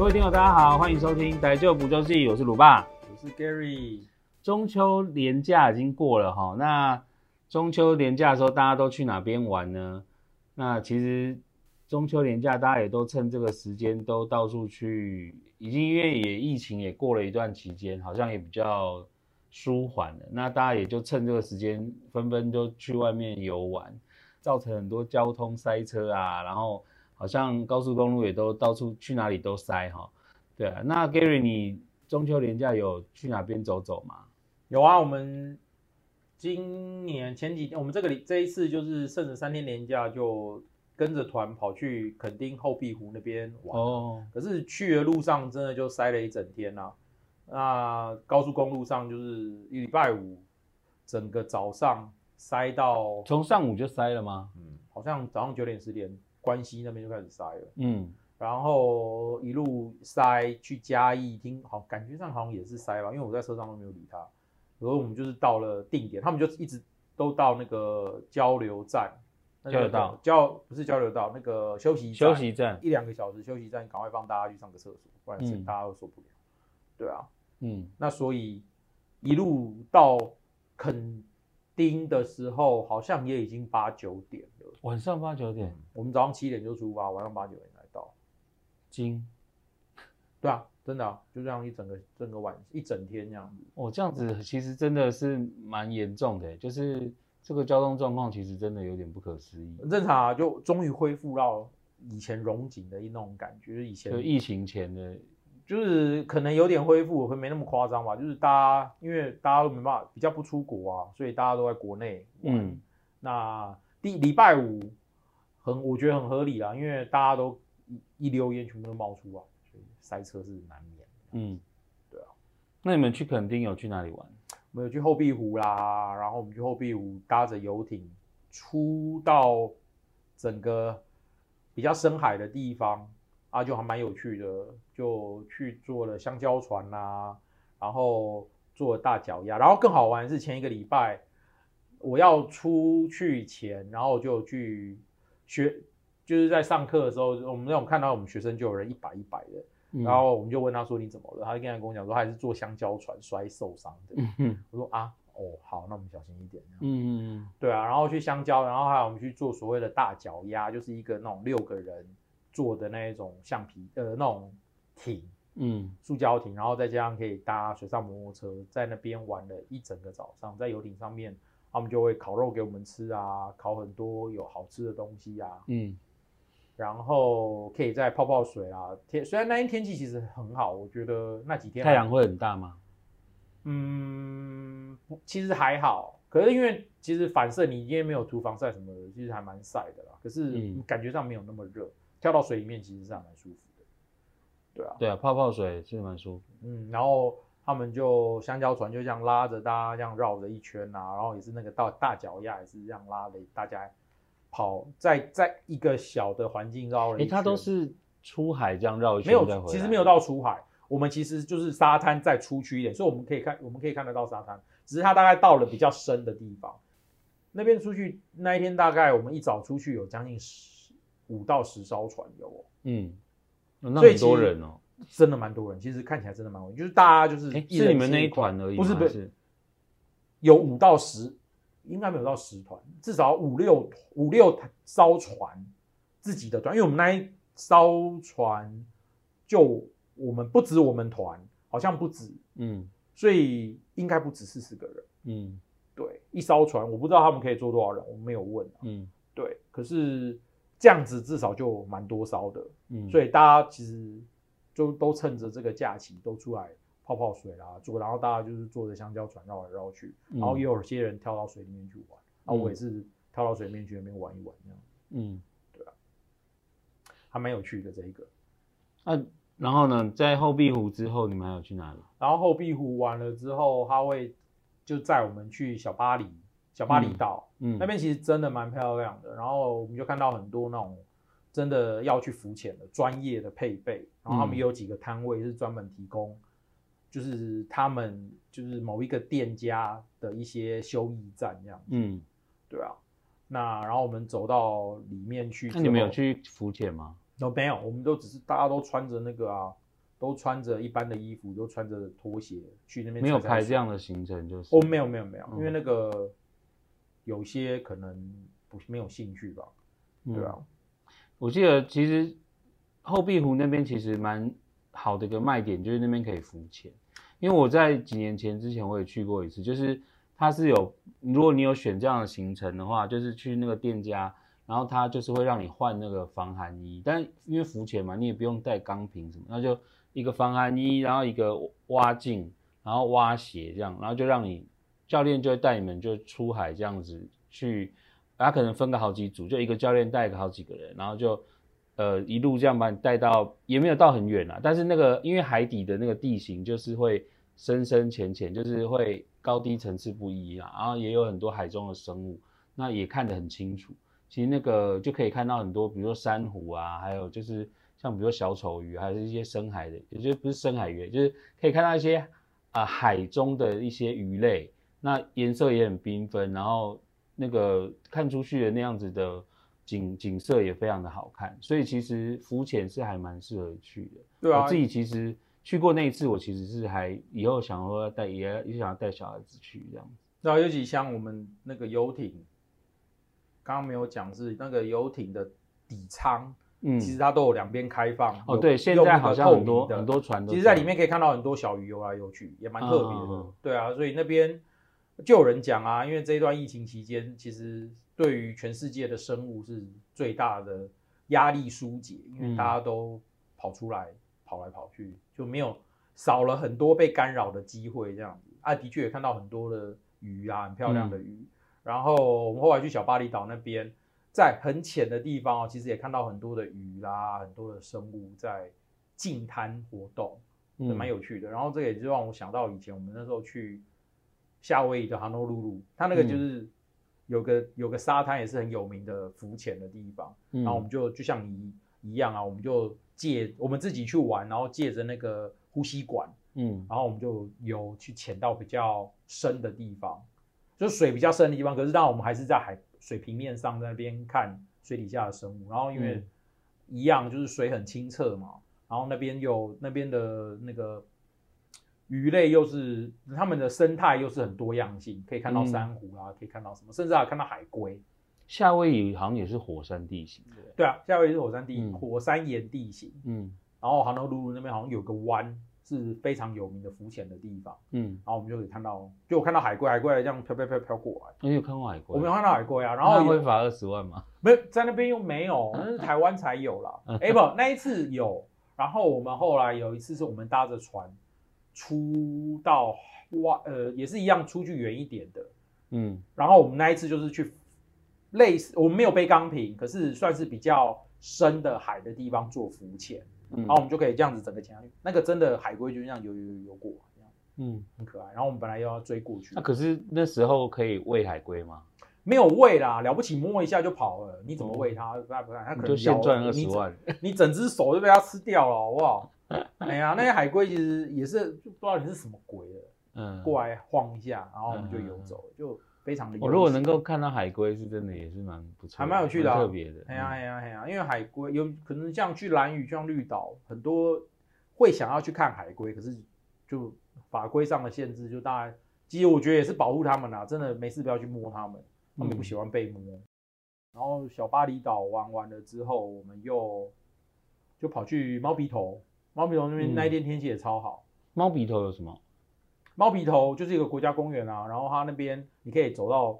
各位听友，大家好，欢迎收听《逮旧补救记》，我是鲁爸，我是 Gary。中秋连假已经过了哈，那中秋连假的时候，大家都去哪边玩呢？那其实中秋连假，大家也都趁这个时间都到处去，已经因为也疫情也过了一段期间，好像也比较舒缓了。那大家也就趁这个时间，纷纷都去外面游玩，造成很多交通塞车啊，然后。好像高速公路也都到处去哪里都塞哈，对啊。那 Gary，你中秋连假有去哪边走走吗？有啊，我们今年前几天，我们这个这一次就是剩了三天连假，就跟着团跑去垦丁后壁湖那边玩。哦。可是去的路上真的就塞了一整天呐、啊。那高速公路上就是一礼拜五，整个早上塞到。从上午就塞了吗？嗯，好像早上九点十点。关西那边就开始塞了，嗯，然后一路塞去嘉义，听好，感觉上好像也是塞吧，因为我在车上都没有理他。然后我们就是到了定点，他们就一直都到那个交流站，交流道。交不是交流道，那个休息休息站。一两个小时休息站，赶快放大家去上个厕所，不然是大家都受不了。嗯、对啊，嗯，那所以一路到垦丁的时候，好像也已经八九点了。晚上八九点，我们早上七点就出发，晚上八九点才到。金，对啊，真的啊，就这样一整个整个晚一整天这样子。哦，这样子其实真的是蛮严重的，就是这个交通状况其实真的有点不可思议。很正常啊，就终于恢复到以前荣景的一那种感觉，就是以前就疫情前的。就是可能有点恢复，会没那么夸张吧。就是大家因为大家都没办法，比较不出国啊，所以大家都在国内。嗯，那第礼拜五很，我觉得很合理啦，因为大家都一一溜烟全部都冒出来，所以塞车是难免。嗯，对啊。那你们去垦丁有去哪里玩？我们有去后壁湖啦，然后我们去后壁湖搭着游艇出到整个比较深海的地方。啊，就还蛮有趣的，就去坐了香蕉船呐、啊，然后坐了大脚丫，然后更好玩是前一个礼拜我要出去前，然后就去学，就是在上课的时候，我们那种看到我们学生就有人一摆一摆的，嗯、然后我们就问他说你怎么了，他就跟他跟我讲说他还是坐香蕉船摔受伤的，嗯、我说啊，哦好，那我们小心一点，嗯嗯对啊，然后去香蕉，然后还有我们去做所谓的大脚丫，就是一个那种六个人。做的那一种橡皮呃那种艇，嗯，塑胶艇，然后再加上可以搭水上摩托车，在那边玩了一整个早上，在游艇上面，他们就会烤肉给我们吃啊，烤很多有好吃的东西啊，嗯，然后可以再泡泡水啊，天虽然那天天气其实很好，我觉得那几天太阳会很大吗？嗯，其实还好，可是因为其实反射你因为没有涂防晒什么的，其实还蛮晒的啦，可是感觉上没有那么热。跳到水里面其实是还蛮舒服的，对啊，对啊，泡泡水其实蛮舒服。嗯，然后他们就香蕉船就这样拉着大家这样绕着一圈啊，然后也是那个到大脚丫也是这样拉着大家跑在在一个小的环境绕了一圈。哎，它都是出海这样绕一圈没有，其实没有到出海，我们其实就是沙滩再出去一点，所以我们可以看我们可以看得到沙滩，只是它大概到了比较深的地方。那边出去那一天大概我们一早出去有将近十。五到十艘船有哦，嗯，那很多人哦，真的蛮多人。其实看起来真的蛮多人，就是大家就是是你们那一团而已，不是不是，有五到十，应该没有到十团，至少五六五六艘船自己的团，因为我们那一艘船就我们不止我们团，好像不止，嗯，所以应该不止四十个人，嗯，对，一艘船我不知道他们可以坐多少人，我们没有问，嗯，对，可是。这样子至少就蛮多烧的，嗯，所以大家其实就都趁着这个假期都出来泡泡水啦，坐，然后大家就是坐着香蕉船绕来绕去，然后也有些人跳到水里面去玩，然后我也是跳到水里面去那边玩一玩这样，嗯，对啊，还蛮有趣的这一个。啊，然后呢，在后壁湖之后，你们还有去哪里？然后后壁湖完了之后，他会就载我们去小巴黎。小巴黎岛，嗯，嗯，那边其实真的蛮漂亮的。然后我们就看到很多那种真的要去浮潜的专业的配备。然后他们有几个摊位是专门提供，就是他们就是某一个店家的一些休息站这样子。嗯，对啊。那然后我们走到里面去，那你们有去浮潜吗？都没有，我们都只是大家都穿着那个啊都穿着一般的衣服，都穿着拖鞋去那边。没有排这样的行程就是？哦，没有没有没有，因为那个有些可能不没有兴趣吧，嗯、对啊。我记得其实后壁湖那边其实蛮好的一个卖点，就是那边可以浮潜。因为我在几年前之前我也去过一次，就是它是有，如果你有选这样的行程的话，就是去那个店家，然后他就是会让你换那个防寒衣，但因为浮潜嘛，你也不用带钢瓶什么，那就一个防寒衣，然后一个蛙镜，然后蛙鞋这样，然后就让你教练就会带你们就出海这样子去，他可能分个好几组，就一个教练带个好几个人，然后就。呃，一路这样把你带到，也没有到很远啦。但是那个，因为海底的那个地形就是会深深浅浅，就是会高低层次不一啦。然后也有很多海中的生物，那也看得很清楚。其实那个就可以看到很多，比如说珊瑚啊，还有就是像比如说小丑鱼，还是一些深海的，也就不是深海鱼，就是可以看到一些啊、海中的一些鱼类。那颜色也很缤纷，然后那个看出去的那样子的。景景色也非常的好看，所以其实浮潜是还蛮适合去的。对啊，我自己其实去过那一次，我其实是还以后想说带也也想要带小孩子去这样子。然后尤其像我们那个游艇，刚刚没有讲是那个游艇的底舱，嗯，其实它都有两边开放。哦，对，现在好像很多很多船都，其实在里面可以看到很多小鱼游来游去，也蛮特别的。嗯、对啊，所以那边就有人讲啊，因为这一段疫情期间，其实。对于全世界的生物是最大的压力疏解，因为大家都跑出来、嗯、跑来跑去，就没有少了很多被干扰的机会。这样子啊，的确也看到很多的鱼啊，很漂亮的鱼。嗯、然后我们后来去小巴厘岛那边，在很浅的地方哦，其实也看到很多的鱼啦，很多的生物在近滩活动，嗯，蛮有趣的。然后这也就让我想到以前我们那时候去夏威夷的哈诺鲁鲁，它那个就是。嗯有个有个沙滩也是很有名的浮潜的地方，嗯、然后我们就就像你一样啊，我们就借我们自己去玩，然后借着那个呼吸管，嗯，然后我们就有去潜到比较深的地方，就水比较深的地方。可是当然我们还是在海水平面上在那边看水底下的生物，然后因为一样就是水很清澈嘛，然后那边有那边的那个。鱼类又是它们的生态又是很多样性，可以看到珊瑚啊，嗯、可以看到什么，甚至还看到海龟。夏威夷好像也是火山地形，对对啊，夏威夷是火山地火山岩地形。嗯，然后杭州鲁鲁那边好像有个湾是非常有名的浮潜的地方。嗯，然后我们就可以看到，就我看到海龟，海龟这样飘飘飘飘过来。你有看过海龟？我没有看到海龟啊。然后会罚二十万吗？没有，在那边又没有，那是台湾才有啦。哎不，那一次有。然后我们后来有一次是我们搭着船。出到外，呃，也是一样，出去远一点的，嗯，然后我们那一次就是去类似，我们没有背钢瓶，可是算是比较深的海的地方做浮潜，嗯，然后我们就可以这样子整个潜下去，那个真的海龟就这样游游游游过，嗯，很可爱。然后我们本来又要追过去，那可是那时候可以喂海龟吗？没有喂啦，了不起摸一下就跑了，你怎么喂它？不然不然它可能就现赚二十万，你整只手就被它吃掉了，好不好？哎呀，那些海龟其实也是就不知道你是什么鬼的，嗯，过来晃一下，然后我们就游走，嗯、就非常的。我如果能够看到海龟，是真的也是蛮不错，还蛮有趣的、啊，特别的。哎呀哎呀哎呀，因为海龟有可能像去蓝屿、像绿岛，很多会想要去看海龟，可是就法规上的限制，就大家其实我觉得也是保护他们啦，真的没事不要去摸他们，他们不喜欢被摸。嗯、然后小巴厘岛玩完了之后，我们又就跑去猫鼻头。猫鼻头那边那一天天气也超好。猫鼻头有什么？猫鼻头就是一个国家公园啊，然后它那边你可以走到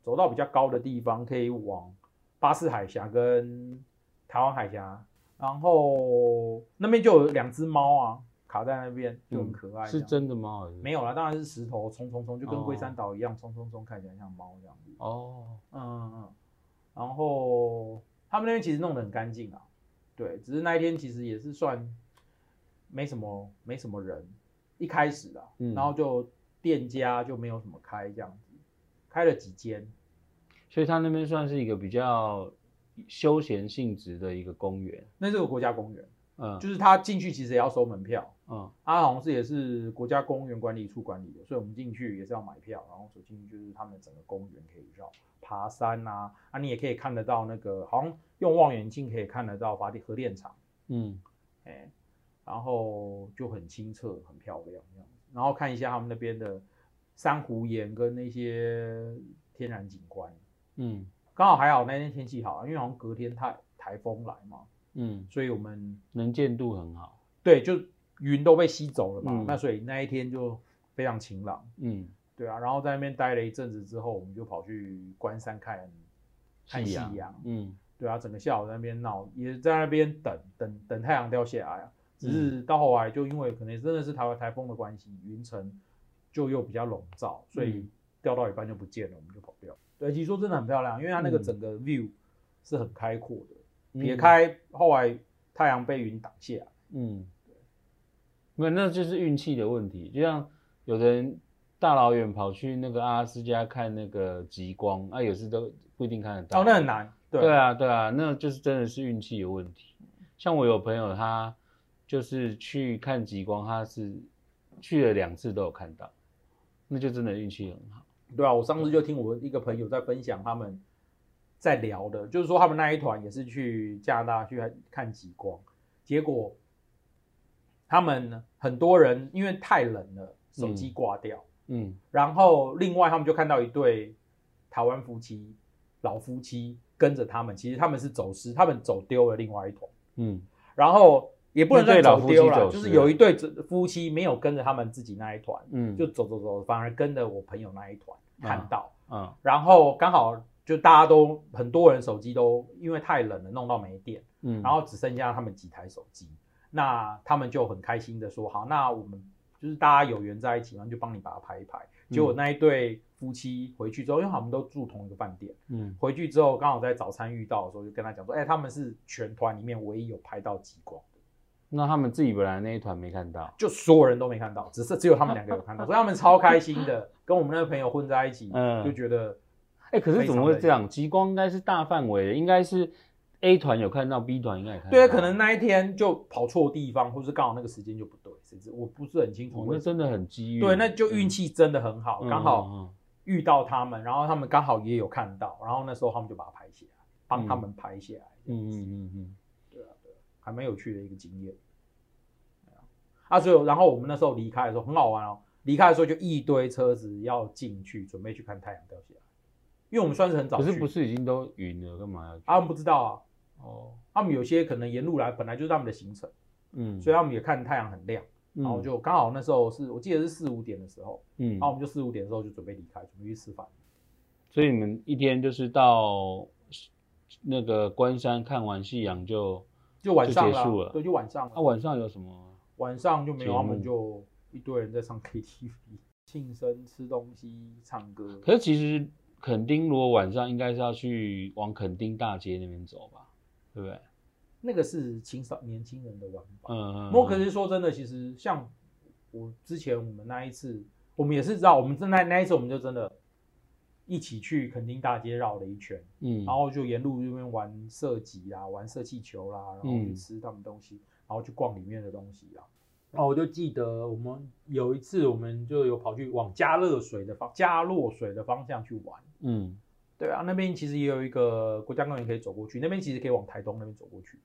走到比较高的地方，可以往巴士海峡跟台湾海峡，然后那边就有两只猫啊，卡在那边就很可爱。是真的猫？没有啦，当然是石头冲冲冲，就跟龟山岛一样冲冲冲，看起来像猫这样子。哦，嗯嗯嗯，然后他们那边其实弄得很干净啊，对，只是那一天其实也是算。没什么，没什么人，一开始啊，嗯、然后就店家就没有什么开这样子，开了几间，所以他那边算是一个比较休闲性质的一个公园。那是个国家公园，嗯，就是他进去其实也要收门票，嗯，他好像是也是国家公园管理处管理的，所以我们进去也是要买票，然后走进去就是他们整个公园可以绕爬山啊，啊，你也可以看得到那个，好像用望远镜可以看得到发电核电厂，嗯，哎。然后就很清澈，很漂亮这样子。然后看一下他们那边的珊瑚岩跟那些天然景观。嗯，刚好还好那天天气好，因为好像隔天台台风来嘛。嗯，所以我们能见度很好。对，就云都被吸走了嘛。嗯、那所以那一天就非常晴朗。嗯，对啊。然后在那边待了一阵子之后，我们就跑去关山看看夕阳。嗯，对啊，整个下午在那边闹，也在那边等等等太阳掉下来啊。只是到后来就因为可能真的是台湾台风的关系，云层就又比较笼罩，所以掉到一半就不见了，我们就跑掉。对，其实说真的很漂亮，因为它那个整个 view 是很开阔的。撇、嗯、开后来太阳被云挡下，嗯，对，没有，那就是运气的问题。就像有的人大老远跑去那个阿拉斯加看那个极光，啊，有时都不一定看得到。哦，那很难。对，对啊，对啊，那就是真的是运气有问题。像我有朋友，他就是去看极光，他是去了两次都有看到，那就真的运气很好。对啊，我上次就听我一个朋友在分享他们。在聊的，就是说他们那一团也是去加拿大去看极光，结果他们很多人因为太冷了，手机挂掉，嗯，嗯，然后另外他们就看到一对台湾夫妻，老夫妻跟着他们，其实他们是走失，他们走丢了另外一团，嗯，然后也不能算走丢了，就是有一对夫妻没有跟着他们自己那一团，嗯，就走走走，反而跟着我朋友那一团看到，嗯，嗯，然后刚好。就大家都很多人手机都因为太冷了弄到没电，嗯，然后只剩下他们几台手机，那他们就很开心的说好，那我们就是大家有缘在一起，然后就帮你把它拍一拍。结果那一对夫妻回去之后，因为他们都住同一个饭店，嗯，回去之后刚好在早餐遇到的时候，就跟他讲说，哎、欸，他们是全团里面唯一有拍到极光的。那他们自己本来那一团没看到，就所有人都没看到，只是只有他们两个有看到，所以他们超开心的，跟我们那个朋友混在一起，嗯，就觉得。哎、欸，可是怎么会这样？极光应该是大范围的，应该是 A 团有看到，B 团应该也看到。对，可能那一天就跑错地方，或是刚好那个时间就不对，甚至我不是很清楚。那真的很机遇。对，那就运气真的很好，刚、嗯、好遇到他们，然后他们刚好也有看到，然后那时候他们就把它拍下来，帮他们拍下来。嗯嗯嗯嗯，对啊对啊，还蛮有趣的一个经验。啊，所以然后我们那时候离开的时候很好玩哦，离开的时候就一堆车子要进去，准备去看太阳掉下来。因为我们算是很早，可是不是已经都云了，干嘛要去？他们不知道啊。哦，他们有些可能沿路来，本来就是他们的行程，嗯，所以他们也看太阳很亮，嗯、然后就刚好那时候是我记得是四五点的时候，嗯，然后我们就四五点的时候就准备离开，准备去吃饭。所以你们一天就是到那个关山看完夕阳就就晚上结束了，对，就晚上了。那、啊、晚上有什么？晚上就没有，他们就一堆人在唱 KTV，庆生、吃东西、唱歌。可是其实。垦丁如果晚上应该是要去往垦丁大街那边走吧，对不对？那个是青少年轻人的玩法。嗯嗯。不过可是说真的，其实像我之前我们那一次，我们也是知道，我们正在那一次我们就真的一起去垦丁大街绕了一圈，嗯，然后就沿路那边玩射击啦，玩射气球啦，然后去吃他们东西，嗯、然后去逛里面的东西啊。然后，我就记得我们有一次，我们就有跑去往加热水的方加洛水的方向去玩。嗯，对啊，那边其实也有一个国家公园可以走过去，那边其实可以往台东那边走过去。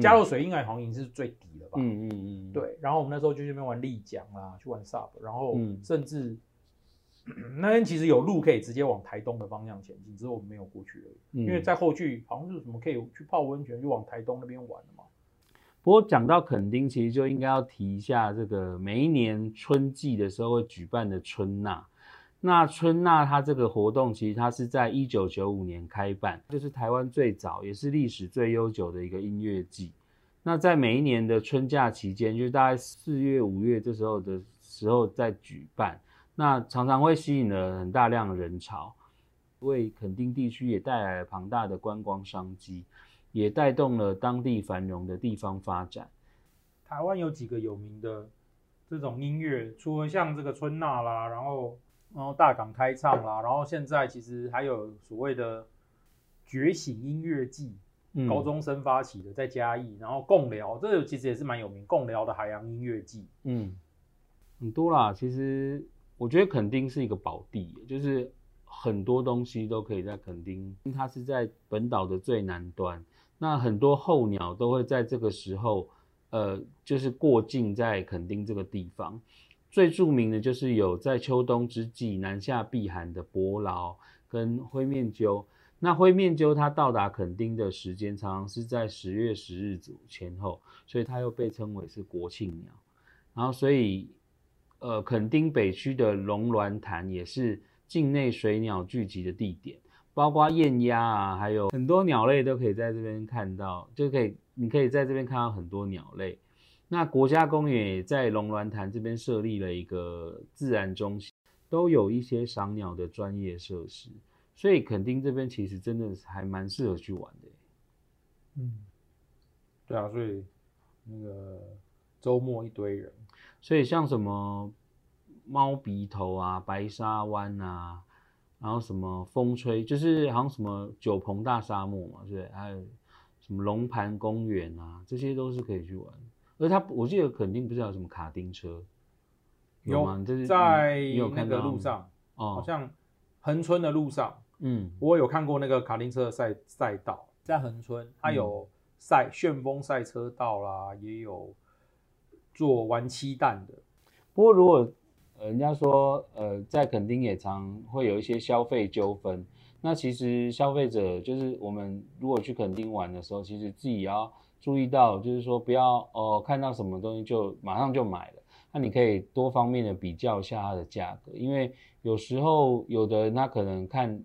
佳、嗯、乐水应该好像已经是最底了吧？嗯嗯嗯。对，然后我们那时候就去那边玩丽江啦，去玩 SUP，然后甚至、嗯、那边其实有路可以直接往台东的方向前进，只是我们没有过去而已。嗯、因为在后续好像是什么可以去泡温泉，就往台东那边玩了嘛。不过讲到垦丁，其实就应该要提一下这个每一年春季的时候会举办的春呐。那春呐它这个活动，其实它是在一九九五年开办，就是台湾最早也是历史最悠久的一个音乐季。那在每一年的春假期间，就是大概四月、五月这时候的时候在举办，那常常会吸引了很大量的人潮，为垦丁地区也带来了庞大的观光商机。也带动了当地繁荣的地方发展。台湾有几个有名的这种音乐，除了像这个春娜啦，然后然后大港开唱啦，然后现在其实还有所谓的觉醒音乐季，嗯、高中生发起的在嘉义，然后共聊，这个其实也是蛮有名，共聊的海洋音乐季，嗯，很多啦。其实我觉得垦丁是一个宝地，就是很多东西都可以在垦丁，它是在本岛的最南端。那很多候鸟都会在这个时候呃，就是过境在垦丁这个地方。最著名的就是有在秋冬之际南下避寒的伯劳跟灰面鸠。那灰面鸠它到达垦丁的时间常常是在十月十日左前后，所以它又被称为是国庆鸟。然后，所以呃，垦丁北区的龙鸾潭也是境内水鸟聚集的地点。包括雁鸭啊，还有很多鸟类都可以在这边看到，就可以，你可以在这边看到很多鸟类。那国家公园也在龙鸾潭这边设立了一个自然中心，都有一些赏鸟的专业设施，所以垦丁这边其实真的是还蛮适合去玩的。嗯，对啊，所以那个周末一堆人，所以像什么猫鼻头啊、白沙湾啊。然后什么风吹，就是好像什么九鹏大沙漠嘛，对，还有什么龙盘公园啊，这些都是可以去玩。而他我记得肯定不是有什么卡丁车，有吗？有在那个路上，哦，好像恒春的路上，嗯，我有看过那个卡丁车的赛赛道，在恒春，它有赛、嗯、旋风赛车道啦，也有做玩漆弹的。不过如果人家说，呃，在垦丁也常会有一些消费纠纷。那其实消费者就是我们如果去垦丁玩的时候，其实自己要注意到，就是说不要哦、看到什么东西就马上就买了。那你可以多方面的比较一下它的价格，因为有时候有的人他可能看，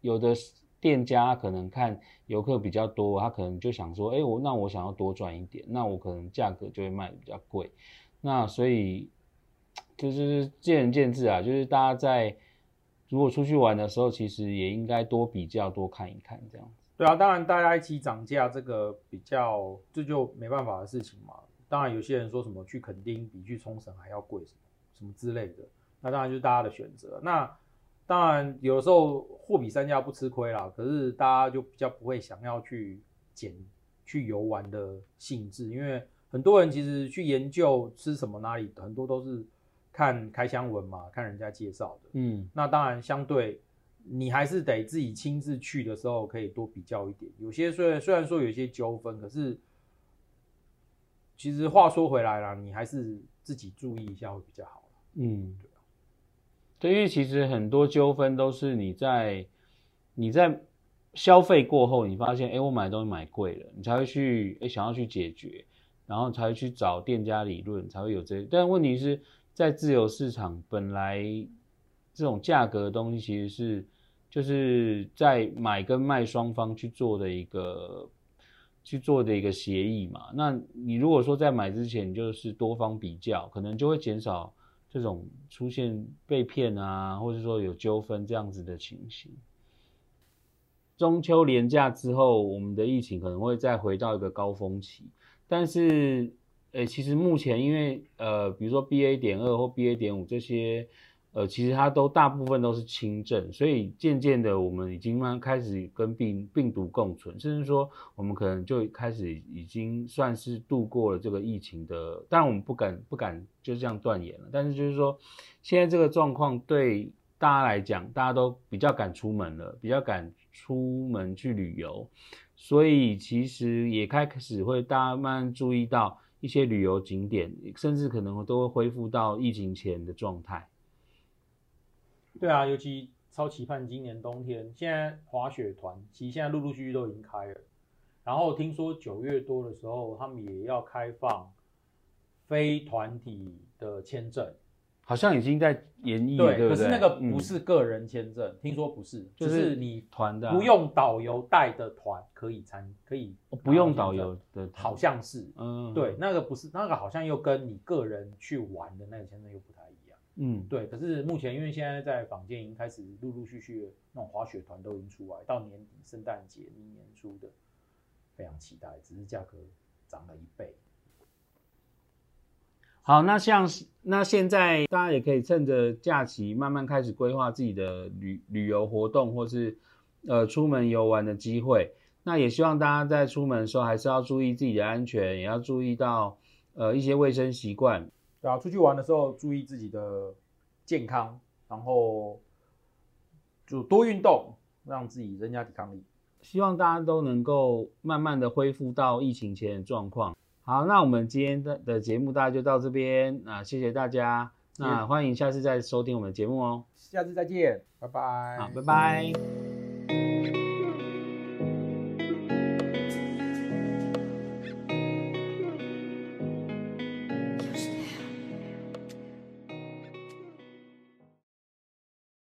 有的店家可能看游客比较多，他可能就想说，哎，我那我想要多赚一点，那我可能价格就会卖得比较贵。那所以。就是见仁见智啊，就是大家在如果出去玩的时候，其实也应该多比较、多看一看这样子。对啊，当然大家一起涨价，这个比较这就没办法的事情嘛。当然有些人说什么去垦丁比去冲绳还要贵，什么什么之类的，那当然就是大家的选择。那当然有的时候货比三家不吃亏啦，可是大家就比较不会想要去捡去游玩的兴致，因为很多人其实去研究吃什么哪里，很多都是。看开箱文嘛，看人家介绍的，嗯，那当然相对你还是得自己亲自去的时候，可以多比较一点。有些虽然虽然说有些纠纷，可是其实话说回来啦，你还是自己注意一下会比较好。嗯，对，对，因为其实很多纠纷都是你在你在消费过后，你发现，哎，我买的东西买贵了，你才会去，哎，想要去解决，然后才会去找店家理论，才会有这，但问题是。在自由市场，本来这种价格的东西其实是就是在买跟卖双方去做的一个去做的一个协议嘛。那你如果说在买之前就是多方比较，可能就会减少这种出现被骗啊，或者说有纠纷这样子的情形。中秋连假之后，我们的疫情可能会再回到一个高峰期，但是。诶、其实目前因为呃，比如说 BA 点二或 BA 点五这些，呃，其实它都大部分都是轻症，所以渐渐的我们已经慢慢开始跟病病毒共存，甚至说我们可能就开始已经算是度过了这个疫情的。当然我们不敢不敢就这样断言了，但是就是说现在这个状况对大家来讲，大家都比较敢出门了，比较敢出门去旅游，所以其实也开始会大家慢慢注意到。一些旅游景点，甚至可能都会恢复到疫情前的状态。对啊，尤其超期盼今年冬天，现在滑雪团其实现在陆陆续续都已经开了。然后听说九月多的时候，他们也要开放非团体的签证。好像已经在研议了，对，对，可是那个不是个人签证，嗯、听说不是，就是你团的不用导游带的团可以参，可以不用导游的，好像是，嗯，对，那个不是，那个好像又跟你个人去玩的那个签证又不太一样，嗯，对。可是目前因为现在在坊间已经开始陆陆续续那种滑雪团都已经出来，到年底圣诞节明年初的，非常期待，只是价格涨了一倍。好，那像那现在大家也可以趁着假期慢慢开始规划自己的旅旅游活动，或是呃出门游玩的机会。那也希望大家在出门的时候还是要注意自己的安全，也要注意到呃一些卫生习惯。对啊，出去玩的时候注意自己的健康，然后就多运动，让自己增加抵抗力。希望大家都能够慢慢的恢复到疫情前的状况。好，那我们今天的的节目大家就到这边，啊谢谢大家，那欢迎下次再收听我们的节目哦，下次再见，拜拜，好，拜拜。